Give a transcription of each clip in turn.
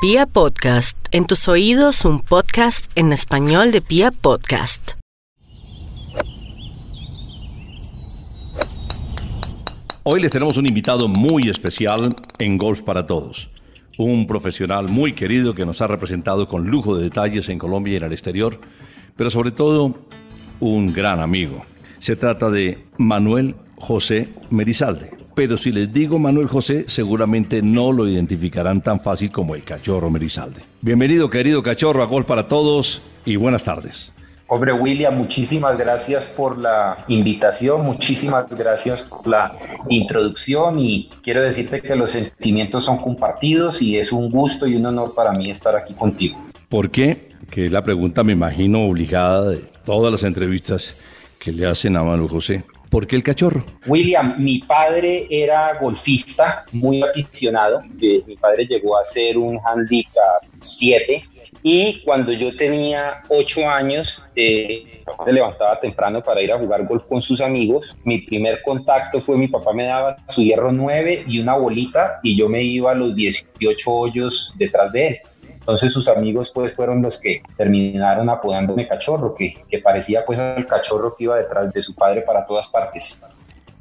Pia Podcast, en tus oídos un podcast en español de Pia Podcast. Hoy les tenemos un invitado muy especial en Golf para Todos. Un profesional muy querido que nos ha representado con lujo de detalles en Colombia y en el exterior, pero sobre todo un gran amigo. Se trata de Manuel José Merizalde. Pero si les digo Manuel José, seguramente no lo identificarán tan fácil como el cachorro Merizalde. Bienvenido, querido cachorro, a Gol para Todos y buenas tardes. Hombre, William, muchísimas gracias por la invitación, muchísimas gracias por la introducción y quiero decirte que los sentimientos son compartidos y es un gusto y un honor para mí estar aquí contigo. ¿Por qué? Que es la pregunta, me imagino, obligada de todas las entrevistas que le hacen a Manuel José. ¿Por qué el cachorro? William, mi padre era golfista, muy aficionado. Eh, mi padre llegó a ser un handicap 7 y cuando yo tenía 8 años, eh, se levantaba temprano para ir a jugar golf con sus amigos. Mi primer contacto fue mi papá me daba su hierro 9 y una bolita y yo me iba a los 18 hoyos detrás de él. Entonces sus amigos pues fueron los que terminaron apodándome cachorro, que, parecía pues al cachorro que iba detrás de su padre para todas partes.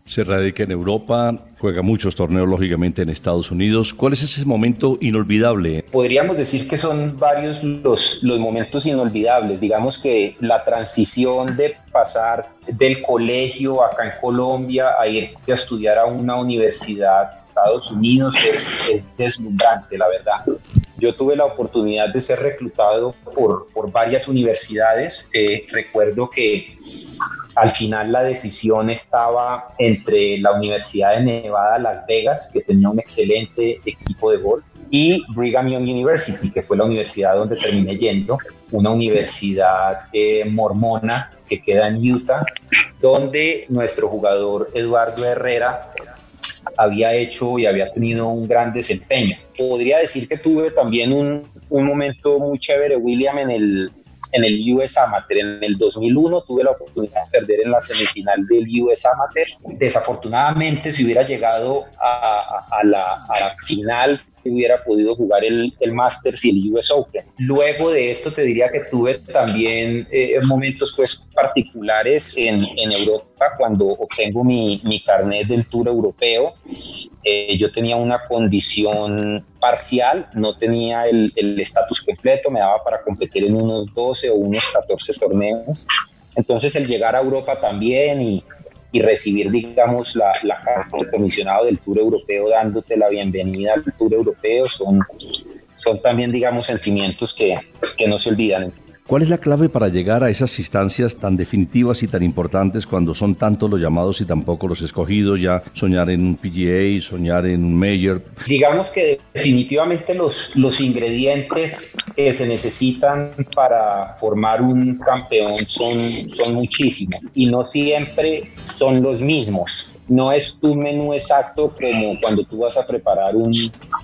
Se radica en Europa, juega muchos torneos lógicamente en Estados Unidos. ¿Cuál es ese momento inolvidable? Podríamos decir que son varios los, los momentos inolvidables. Digamos que la transición de pasar del colegio acá en Colombia a ir a estudiar a una universidad en Estados Unidos es, es deslumbrante, la verdad. Yo tuve la oportunidad de ser reclutado por, por varias universidades. Eh, recuerdo que al final la decisión estaba entre la Universidad de Nevada, Las Vegas, que tenía un excelente equipo de golf, y Brigham Young University, que fue la universidad donde terminé yendo, una universidad eh, mormona que queda en Utah, donde nuestro jugador Eduardo Herrera había hecho y había tenido un gran desempeño. Podría decir que tuve también un, un momento muy chévere, William, en el, en el US Amateur. En el 2001 tuve la oportunidad de perder en la semifinal del US Amateur. Desafortunadamente, si hubiera llegado a, a, la, final, hubiera podido jugar el, el Masters y el US Open. Luego de esto te diría que tuve también eh, momentos pues particulares en, en, Europa cuando obtengo mi, mi carnet del Tour Europeo. Eh, yo tenía una condición parcial, no tenía el estatus completo, me daba para competir en unos 12 o unos 14 torneos. Entonces el llegar a Europa también y, y recibir, digamos, la, la carta del comisionado del Tour Europeo dándote la bienvenida al Tour Europeo son, son también, digamos, sentimientos que, que no se olvidan. ¿Cuál es la clave para llegar a esas instancias tan definitivas y tan importantes cuando son tantos los llamados y tampoco los escogidos? Ya soñar en un PGA, soñar en un Major. Digamos que definitivamente los, los ingredientes que se necesitan para formar un campeón son, son muchísimos y no siempre son los mismos. No es un menú exacto como cuando tú vas a preparar un,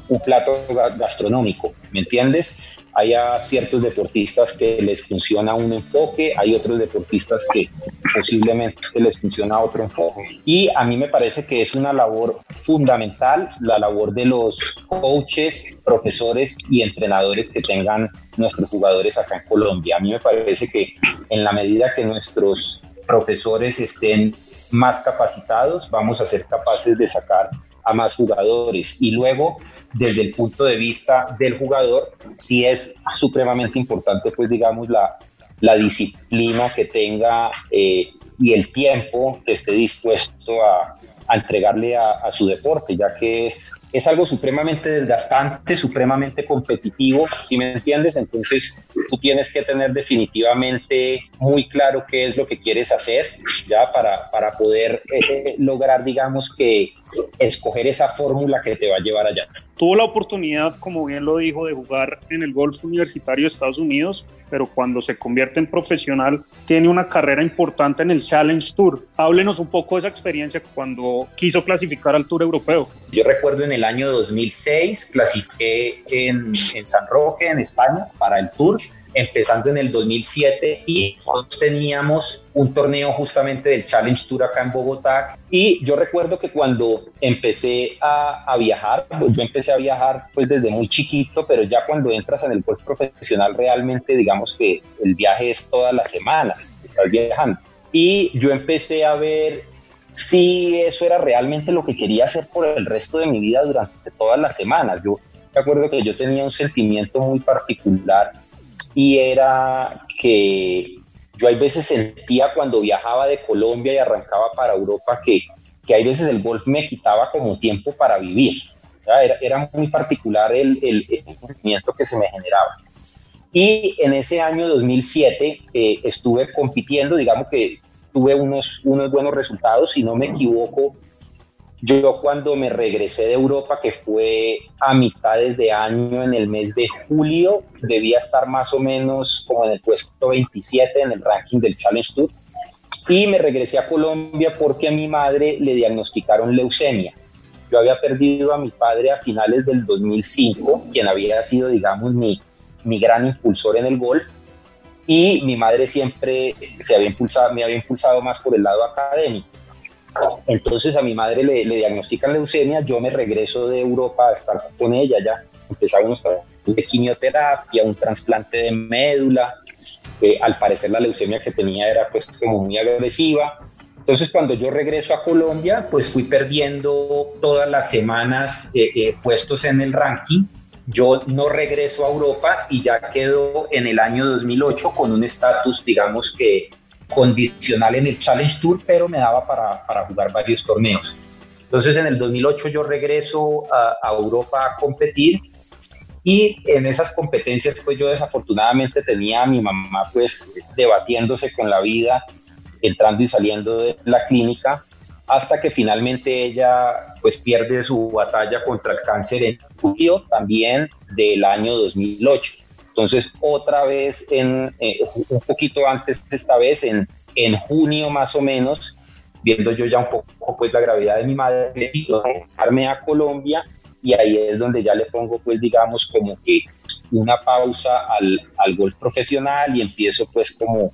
un plato gastronómico, ¿me entiendes? Hay ciertos deportistas que les funciona un enfoque, hay otros deportistas que posiblemente les funciona otro enfoque. Y a mí me parece que es una labor fundamental, la labor de los coaches, profesores y entrenadores que tengan nuestros jugadores acá en Colombia. A mí me parece que en la medida que nuestros profesores estén más capacitados, vamos a ser capaces de sacar a más jugadores. Y luego, desde el punto de vista del jugador, sí es supremamente importante, pues digamos, la, la disciplina que tenga eh, y el tiempo que esté dispuesto a, a entregarle a, a, su deporte, ya que es, es algo supremamente desgastante, supremamente competitivo, si me entiendes, entonces tú tienes que tener definitivamente muy claro qué es lo que quieres hacer, ya para, para poder eh, lograr, digamos, que escoger esa fórmula que te va a llevar allá. Tuvo la oportunidad, como bien lo dijo, de jugar en el golf universitario de Estados Unidos, pero cuando se convierte en profesional tiene una carrera importante en el Challenge Tour. Háblenos un poco de esa experiencia cuando quiso clasificar al Tour Europeo. Yo recuerdo en el año 2006 clasifiqué en, en San Roque, en España, para el Tour empezando en el 2007 y teníamos un torneo justamente del Challenge Tour acá en Bogotá y yo recuerdo que cuando empecé a, a, viajar, pues yo empecé a viajar pues desde muy chiquito, pero ya cuando entras en el golf profesional realmente digamos que el viaje es todas las semanas, estás viajando. Y yo empecé a ver si eso era realmente lo que quería hacer por el resto de mi vida durante todas las semanas. Yo me acuerdo que yo tenía un sentimiento muy particular y era que yo hay veces sentía cuando viajaba de Colombia y arrancaba para Europa que, que hay veces el golf me quitaba como tiempo para vivir. Era, era, muy particular el, el, sentimiento que se me generaba. Y en ese año 2007 eh, estuve compitiendo, digamos que tuve unos, unos buenos resultados, si no me equivoco, yo cuando me regresé de Europa, que fue a mitades de año, en el mes de julio, debía estar más o menos como en el puesto 27 en el ranking del Challenge Tour. Y me regresé a Colombia porque a mi madre le diagnosticaron leucemia. Yo había perdido a mi padre a finales del 2005, quien había sido, digamos, mi, mi gran impulsor en el golf. Y mi madre siempre se había impulsado, me había impulsado más por el lado académico entonces a mi madre le, diagnostican leucemia, yo me regreso de Europa a estar con ella, ya empezamos de quimioterapia, un trasplante de médula, al parecer la leucemia que tenía era pues como muy agresiva. Entonces cuando yo regreso a Colombia, pues fui perdiendo todas las semanas eh, eh, puestos en el ranking. Yo no regreso a Europa y ya quedo en el año 2008 con un estatus, digamos que condicional en el Challenge Tour, pero me daba para, para jugar varios torneos. Entonces en el 2008 yo regreso a, a, Europa a competir y en esas competencias pues yo desafortunadamente tenía a mi mamá pues debatiéndose con la vida, entrando y saliendo de la clínica, hasta que finalmente ella pues pierde su batalla contra el cáncer en julio también del año 2008. Entonces, otra vez, en, eh, un poquito antes, esta vez, en, en junio más o menos, viendo yo ya un poco pues la gravedad de mi madre, decido regresarme a Colombia y ahí es donde ya le pongo pues digamos como que una pausa al, al golf profesional y empiezo pues como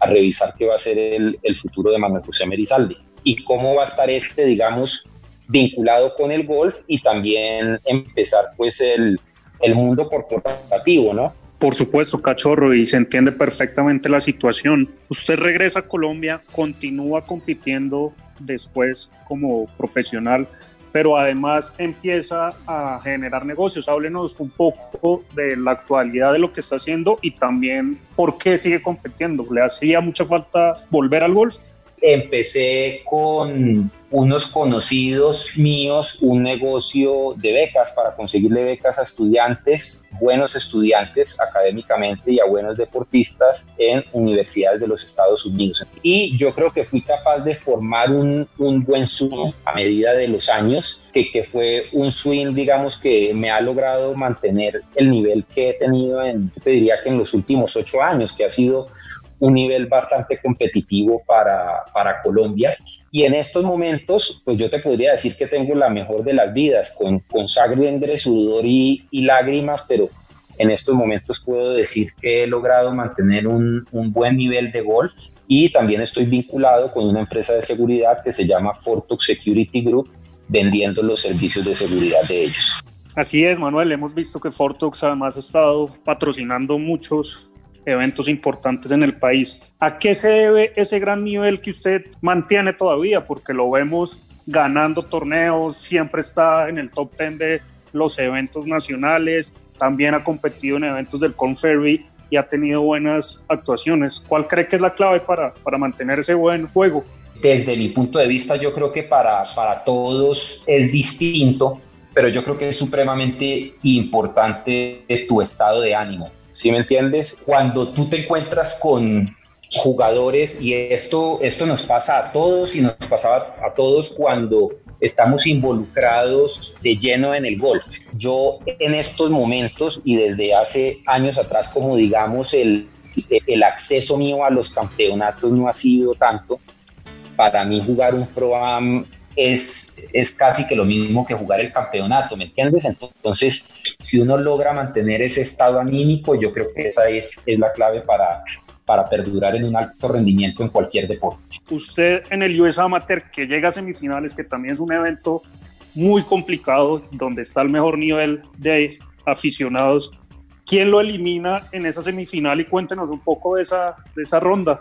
a revisar qué va a ser el, el futuro de Manuel José Merizalde. Y cómo va a estar este digamos vinculado con el golf y también empezar pues el, el mundo corporativo, ¿no? Por supuesto, cachorro, y se entiende perfectamente la situación. Usted regresa a Colombia, continúa compitiendo después como profesional, pero además empieza a generar negocios. Háblenos un poco de la actualidad de lo que está haciendo y también por qué sigue compitiendo. ¿Le hacía mucha falta volver al golf? Empecé con unos conocidos míos un negocio de becas para conseguirle becas a estudiantes, buenos estudiantes académicamente y a buenos deportistas en universidades de los Estados Unidos. Y yo creo que fui capaz de formar un, un buen swing a medida de los años, que, que fue un swing, digamos, que me ha logrado mantener el nivel que he tenido en, te diría que en los últimos ocho años, que ha sido un nivel bastante competitivo para, para, Colombia. Y en estos momentos, pues yo te podría decir que tengo la mejor de las vidas, con, con sangre, sudor y, y, lágrimas, pero en estos momentos puedo decir que he logrado mantener un, un, buen nivel de golf y también estoy vinculado con una empresa de seguridad que se llama Fortox Security Group, vendiendo los servicios de seguridad de ellos. Así es, Manuel. Hemos visto que Fortox además ha estado patrocinando muchos eventos importantes en el país. ¿A qué se debe ese gran nivel que usted mantiene todavía? Porque lo vemos ganando torneos, siempre está en el top 10 de los eventos nacionales, también ha competido en eventos del Conferry y ha tenido buenas actuaciones. ¿Cuál cree que es la clave para, para mantener ese buen juego? Desde mi punto de vista, yo creo que para, para todos es distinto, pero yo creo que es supremamente importante tu estado de ánimo. ¿Sí me entiendes? Cuando tú te encuentras con jugadores, y esto, esto nos pasa a todos y nos pasaba a todos cuando estamos involucrados de lleno en el golf. Yo en estos momentos y desde hace años atrás, como digamos, el, el acceso mío a los campeonatos no ha sido tanto. Para mí jugar un Pro es, es casi que lo mismo que jugar el campeonato, ¿me entiendes? Entonces, si uno logra mantener ese estado anímico, yo creo que esa es, es la clave para, para perdurar en un alto rendimiento en cualquier deporte. Usted en el US Amateur, que llega a semifinales, que también es un evento muy complicado, donde está el mejor nivel de aficionados, ¿quién lo elimina en esa semifinal? Y cuéntenos un poco de esa, de esa ronda.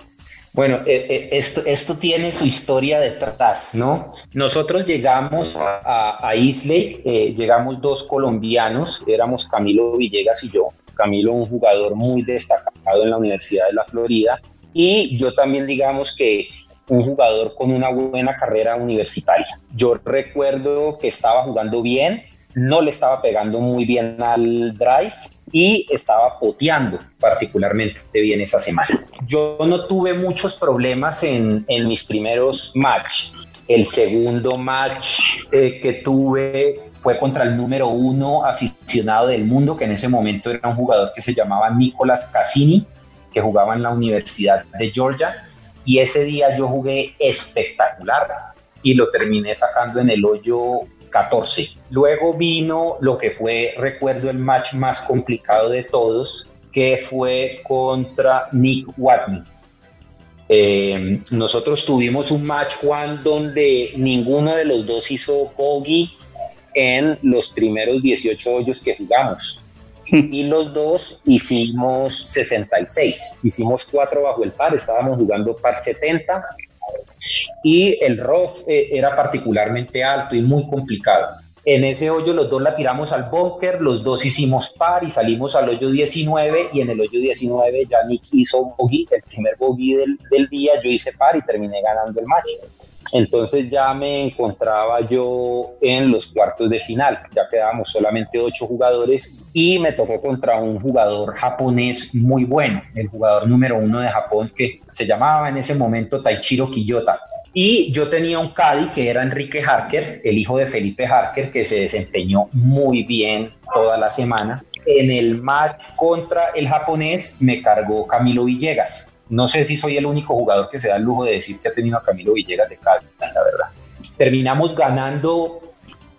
Bueno, eh, eh, esto, tiene su historia detrás, ¿no? Nosotros llegamos a, a eh, llegamos dos colombianos, éramos Camilo Villegas y yo. Camilo, un jugador muy destacado en la Universidad de la Florida, y yo también, digamos que un jugador con una buena carrera universitaria. Yo recuerdo que estaba jugando bien, no le estaba pegando muy bien al drive y estaba poteando particularmente bien esa semana. Yo no tuve muchos problemas en, mis primeros match. El segundo match eh, que tuve fue contra el número uno aficionado del mundo, que en ese momento era un jugador que se llamaba Nicolás Cassini, que jugaba en la Universidad de Georgia. Y ese día yo jugué espectacular y lo terminé sacando en el hoyo 14. Luego vino lo que fue, recuerdo, el match más complicado de todos, que fue contra Nick Watney. Eh, nosotros tuvimos un match, Juan, donde ninguno de los dos hizo bogey en los primeros 18 hoyos que jugamos. Y los dos hicimos 66, hicimos cuatro bajo el par, estábamos jugando par 70 y el rough eh, era particularmente alto y muy complicado. En ese hoyo los dos la tiramos al bunker, los dos hicimos par y salimos al hoyo 19 y en el hoyo 19 ya Nick hizo bogey, el primer bogey del, del día, yo hice par y terminé ganando el match. Entonces ya me encontraba yo en los cuartos de final, ya quedábamos solamente ocho jugadores y me tocó contra un jugador japonés muy bueno, el jugador número uno de Japón que se llamaba en ese momento Taichiro Kiyota y yo tenía un caddy que era Enrique Harker, el hijo de Felipe Harker, que se desempeñó muy bien toda la semana. En el match contra el japonés me cargó Camilo Villegas. No sé si soy el único jugador que se da el lujo de decir que ha tenido a Camilo Villegas de caddy, la verdad. Terminamos ganando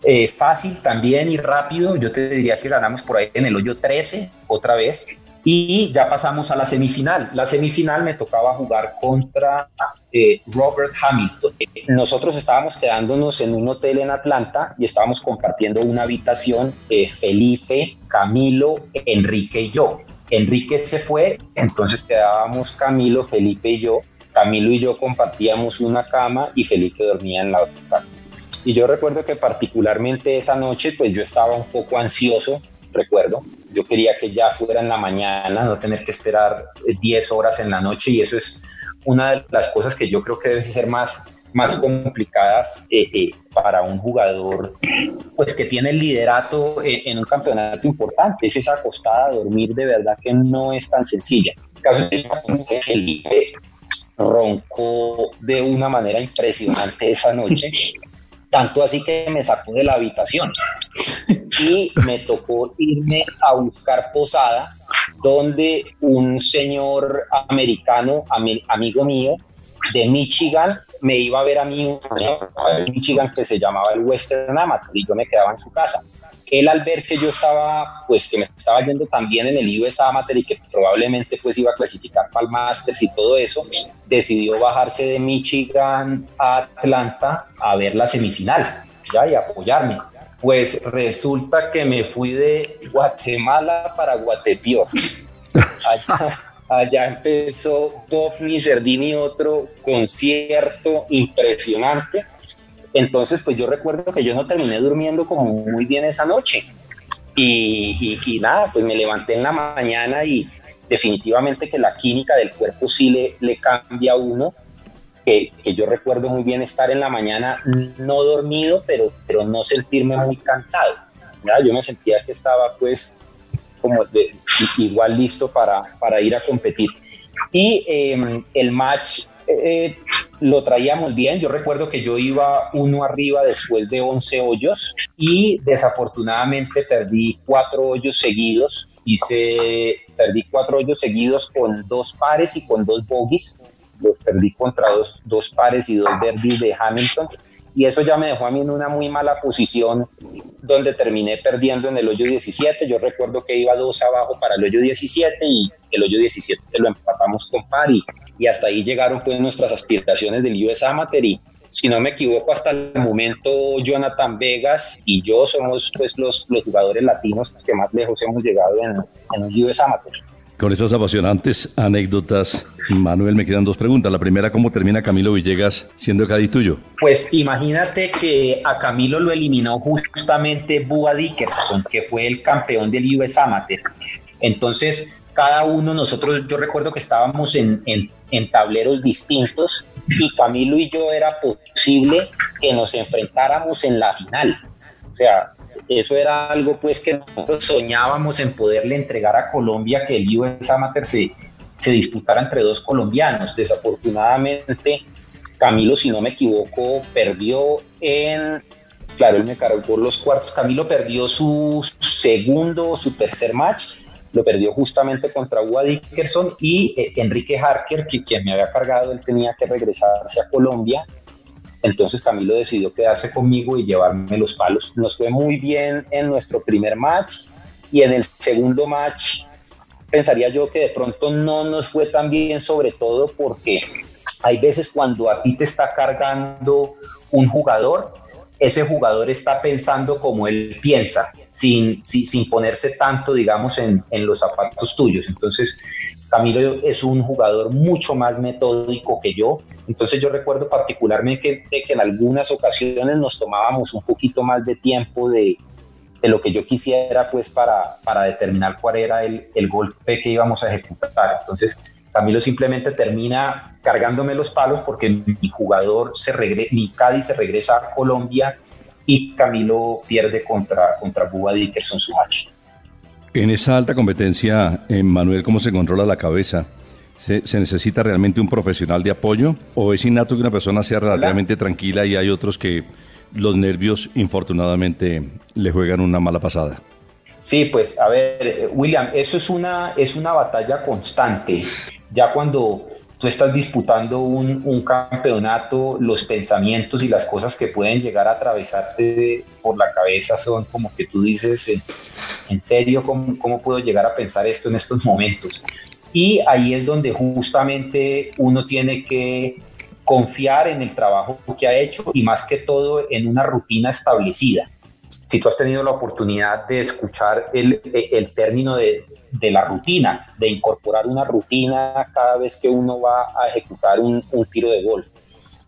eh, fácil también y rápido. Yo te diría que ganamos por ahí en el hoyo 13 otra vez. Y ya pasamos a la semifinal. La semifinal me tocaba jugar contra eh, Robert Hamilton. Nosotros estábamos quedándonos en un hotel en Atlanta y estábamos compartiendo una habitación eh, Felipe, Camilo, Enrique y yo. Enrique se fue, entonces quedábamos Camilo, Felipe y yo. Camilo y yo compartíamos una cama y Felipe dormía en la otra cama. Y yo recuerdo que particularmente esa noche, pues yo estaba un poco ansioso recuerdo. Yo quería que ya fuera en la mañana, no tener que esperar 10 eh, horas en la noche y eso es una de las cosas que yo creo que debe ser más, más complicadas eh, eh, para un jugador pues que tiene el liderato en un campeonato importante. Es esa acostada a dormir de verdad que no es tan sencilla. El caso que Felipe roncó de una manera impresionante esa noche tanto así que me sacó de la habitación y me tocó irme a buscar posada donde un señor americano, amigo mío de Michigan, me iba a ver a mí un Michigan que se llamaba el Western Amateur y yo me quedaba en su casa él al ver que yo estaba, pues que me estaba yendo también en el US Amateur y que probablemente pues iba a clasificar para el Masters y todo eso, decidió bajarse de Michigan a Atlanta a ver la semifinal, ya, y apoyarme. Pues resulta que me fui de Guatemala para Guatepeor. Allá, allá empezó Bob Niserdini, otro concierto impresionante entonces, pues yo recuerdo que yo no terminé durmiendo como muy bien esa noche. Y, nada, pues me levanté en la mañana y definitivamente que la química del cuerpo sí le, le cambia a uno. Que, que, yo recuerdo muy bien estar en la mañana no dormido, pero, pero no sentirme muy cansado. Yo me sentía que estaba pues como igual listo para, para ir a competir. Y em, el match eh, lo traíamos bien. Yo recuerdo que yo iba uno arriba después de 11 hoyos y desafortunadamente perdí cuatro hoyos seguidos. Hice, perdí cuatro hoyos seguidos con dos pares y con dos bogies. Los perdí contra dos, dos pares y dos verdes de Hamilton. Y eso ya me dejó a mí en una muy mala posición donde terminé perdiendo en el hoyo 17. Yo recuerdo que iba dos abajo para el hoyo 17 y el hoyo 17 lo empatamos con par y, hasta ahí llegaron pues nuestras aspiraciones del US Amateur y si no me equivoco hasta el momento Jonathan Vegas y yo somos pues los, los jugadores latinos que más lejos hemos llegado en, en el US Amateur. Con estas apasionantes anécdotas, Manuel, me quedan dos preguntas. La primera, ¿cómo termina Camilo Villegas siendo Cádiz tuyo? Pues imagínate que a Camilo lo eliminó justamente Bubba Dickerson, que fue el campeón del US Amateur. Entonces, cada uno, nosotros, yo recuerdo que estábamos en, en, en tableros distintos y Camilo y yo era posible que nos enfrentáramos en la final. O sea, eso era algo pues que nosotros soñábamos en poderle entregar a Colombia que el US Amateur se, se disputara entre dos colombianos. Desafortunadamente, Camilo, si no me equivoco, perdió en, claro, él me cargó los cuartos, Camilo perdió su segundo, su tercer match, lo perdió justamente contra Ua Dickerson y eh, Enrique Harker, que quien me había cargado, él tenía que regresarse a Colombia entonces Camilo decidió quedarse conmigo y llevarme los palos. Nos fue muy bien en nuestro primer match y en el segundo match pensaría yo que de pronto no nos fue tan bien, sobre todo porque hay veces cuando a ti te está cargando un jugador, ese jugador está pensando como él piensa, sin, sin, ponerse tanto, digamos, en, en, los zapatos tuyos. Entonces, Camilo es un jugador mucho más metódico que yo, entonces yo recuerdo particularmente que, en algunas ocasiones nos tomábamos un poquito más de tiempo de, lo que yo quisiera pues para, para determinar cuál era el, el, golpe que íbamos a ejecutar. Entonces Camilo simplemente termina cargándome los palos porque mi jugador se regresa, mi Cádiz se regresa a Colombia y Camilo pierde contra, contra Dickerson su match. En esa alta competencia, Manuel, ¿cómo se controla la cabeza? ¿Se, necesita realmente un profesional de apoyo o es innato que una persona sea relativamente tranquila y hay otros que los nervios infortunadamente le juegan una mala pasada? Sí, pues a ver, William, eso es una, es una batalla constante. Ya cuando tú estás disputando un, un, campeonato, los pensamientos y las cosas que pueden llegar a atravesarte por la cabeza son como que tú dices, en, serio, ¿cómo, ¿cómo, puedo llegar a pensar esto en estos momentos? Y ahí es donde justamente uno tiene que confiar en el trabajo que ha hecho y más que todo en una rutina establecida. Si tú has tenido la oportunidad de escuchar el, el término de, la rutina, de incorporar una rutina cada vez que uno va a ejecutar un, tiro de golf.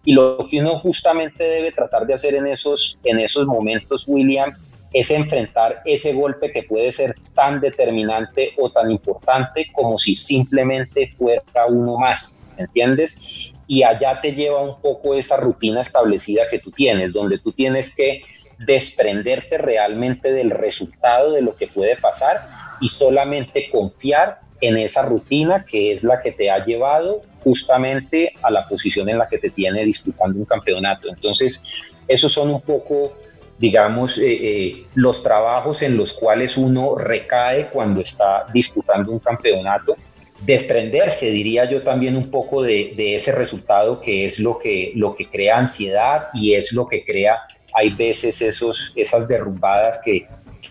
Y lo que uno justamente debe tratar de hacer en esos, en esos momentos, William, es enfrentar ese golpe que puede ser tan determinante o tan importante como si simplemente fuera uno más, ¿entiendes? Y allá te lleva un poco esa rutina establecida que tú tienes, donde tú tienes que desprenderte realmente del resultado de lo que puede pasar y solamente confiar en esa rutina que es la que te ha llevado justamente a la posición en la que te tiene disputando un campeonato. Entonces, esos son un poco, digamos, eh, eh, los trabajos en los cuales uno recae cuando está disputando un campeonato. Desprenderse, diría yo, también un poco de, de ese resultado que es lo que, lo que crea ansiedad y es lo que crea, hay veces, esos, esas derrumbadas que,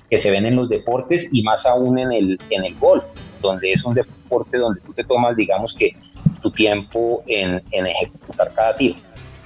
que se ven en los deportes y más aún en el, en el golf, donde es un deporte donde tú te tomas, digamos que, tu tiempo en, en ejecutar cada tiro.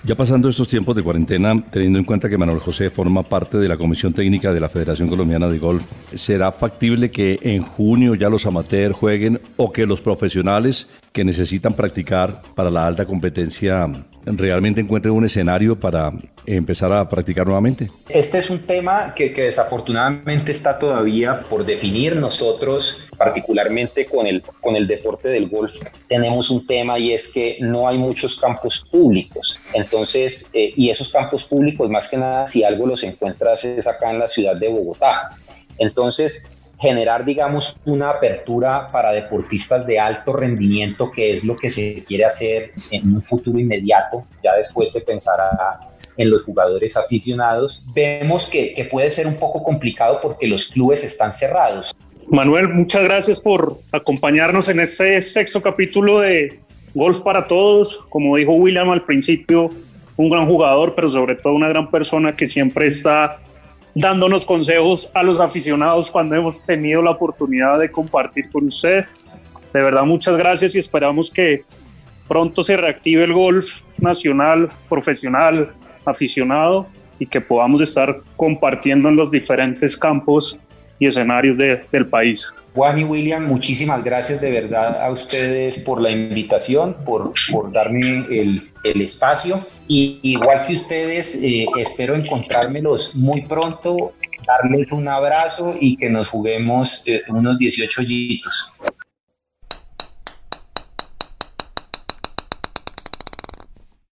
Ya pasando estos tiempos de cuarentena, teniendo en cuenta que Manuel José forma parte de la Comisión Técnica de la Federación Colombiana de Golf, ¿será factible que en junio ya los amateurs jueguen o que los profesionales que necesitan practicar para la alta competencia realmente encuentren un escenario para empezar a practicar nuevamente? Este es un tema que, que, desafortunadamente está todavía por definir. Nosotros, particularmente con el, con el deporte del golf, tenemos un tema y es que no hay muchos campos públicos. Entonces, eh, y esos campos públicos, más que nada, si algo los encuentras es acá en la ciudad de Bogotá. Entonces, generar, digamos, una apertura para deportistas de alto rendimiento, que es lo que se quiere hacer en un futuro inmediato. Ya después se pensará en los jugadores aficionados. Vemos que, que puede ser un poco complicado porque los clubes están cerrados. Manuel, muchas gracias por acompañarnos en este sexto capítulo de Golf para Todos. Como dijo William al principio, un gran jugador, pero sobre todo una gran persona que siempre está dándonos consejos a los aficionados cuando hemos tenido la oportunidad de compartir con usted. De verdad, muchas gracias y esperamos que pronto se reactive el golf nacional, profesional, aficionado y que podamos estar compartiendo en los diferentes campos y escenarios del país. Juan y William, muchísimas gracias de verdad a ustedes por la invitación, por, por darme el, el, espacio. Y igual que ustedes, eh, espero encontrármelos muy pronto, darles un abrazo y que nos juguemos eh, unos 18 hoyitos.